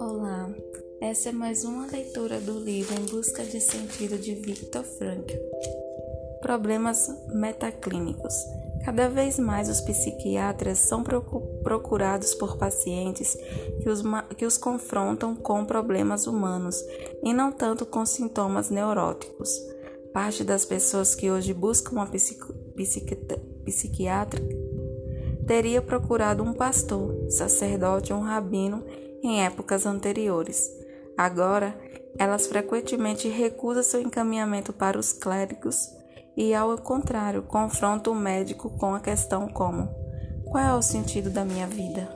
Olá, essa é mais uma leitura do livro Em Busca de Sentido de Viktor Frankl. Problemas metaclínicos. Cada vez mais os psiquiatras são procurados por pacientes que os, que os confrontam com problemas humanos e não tanto com sintomas neuróticos. Parte das pessoas que hoje buscam uma psiquiatra teria procurado um pastor, sacerdote ou um rabino em épocas anteriores. Agora, elas frequentemente recusam seu encaminhamento para os clérigos e, ao contrário, confrontam o médico com a questão como: qual é o sentido da minha vida?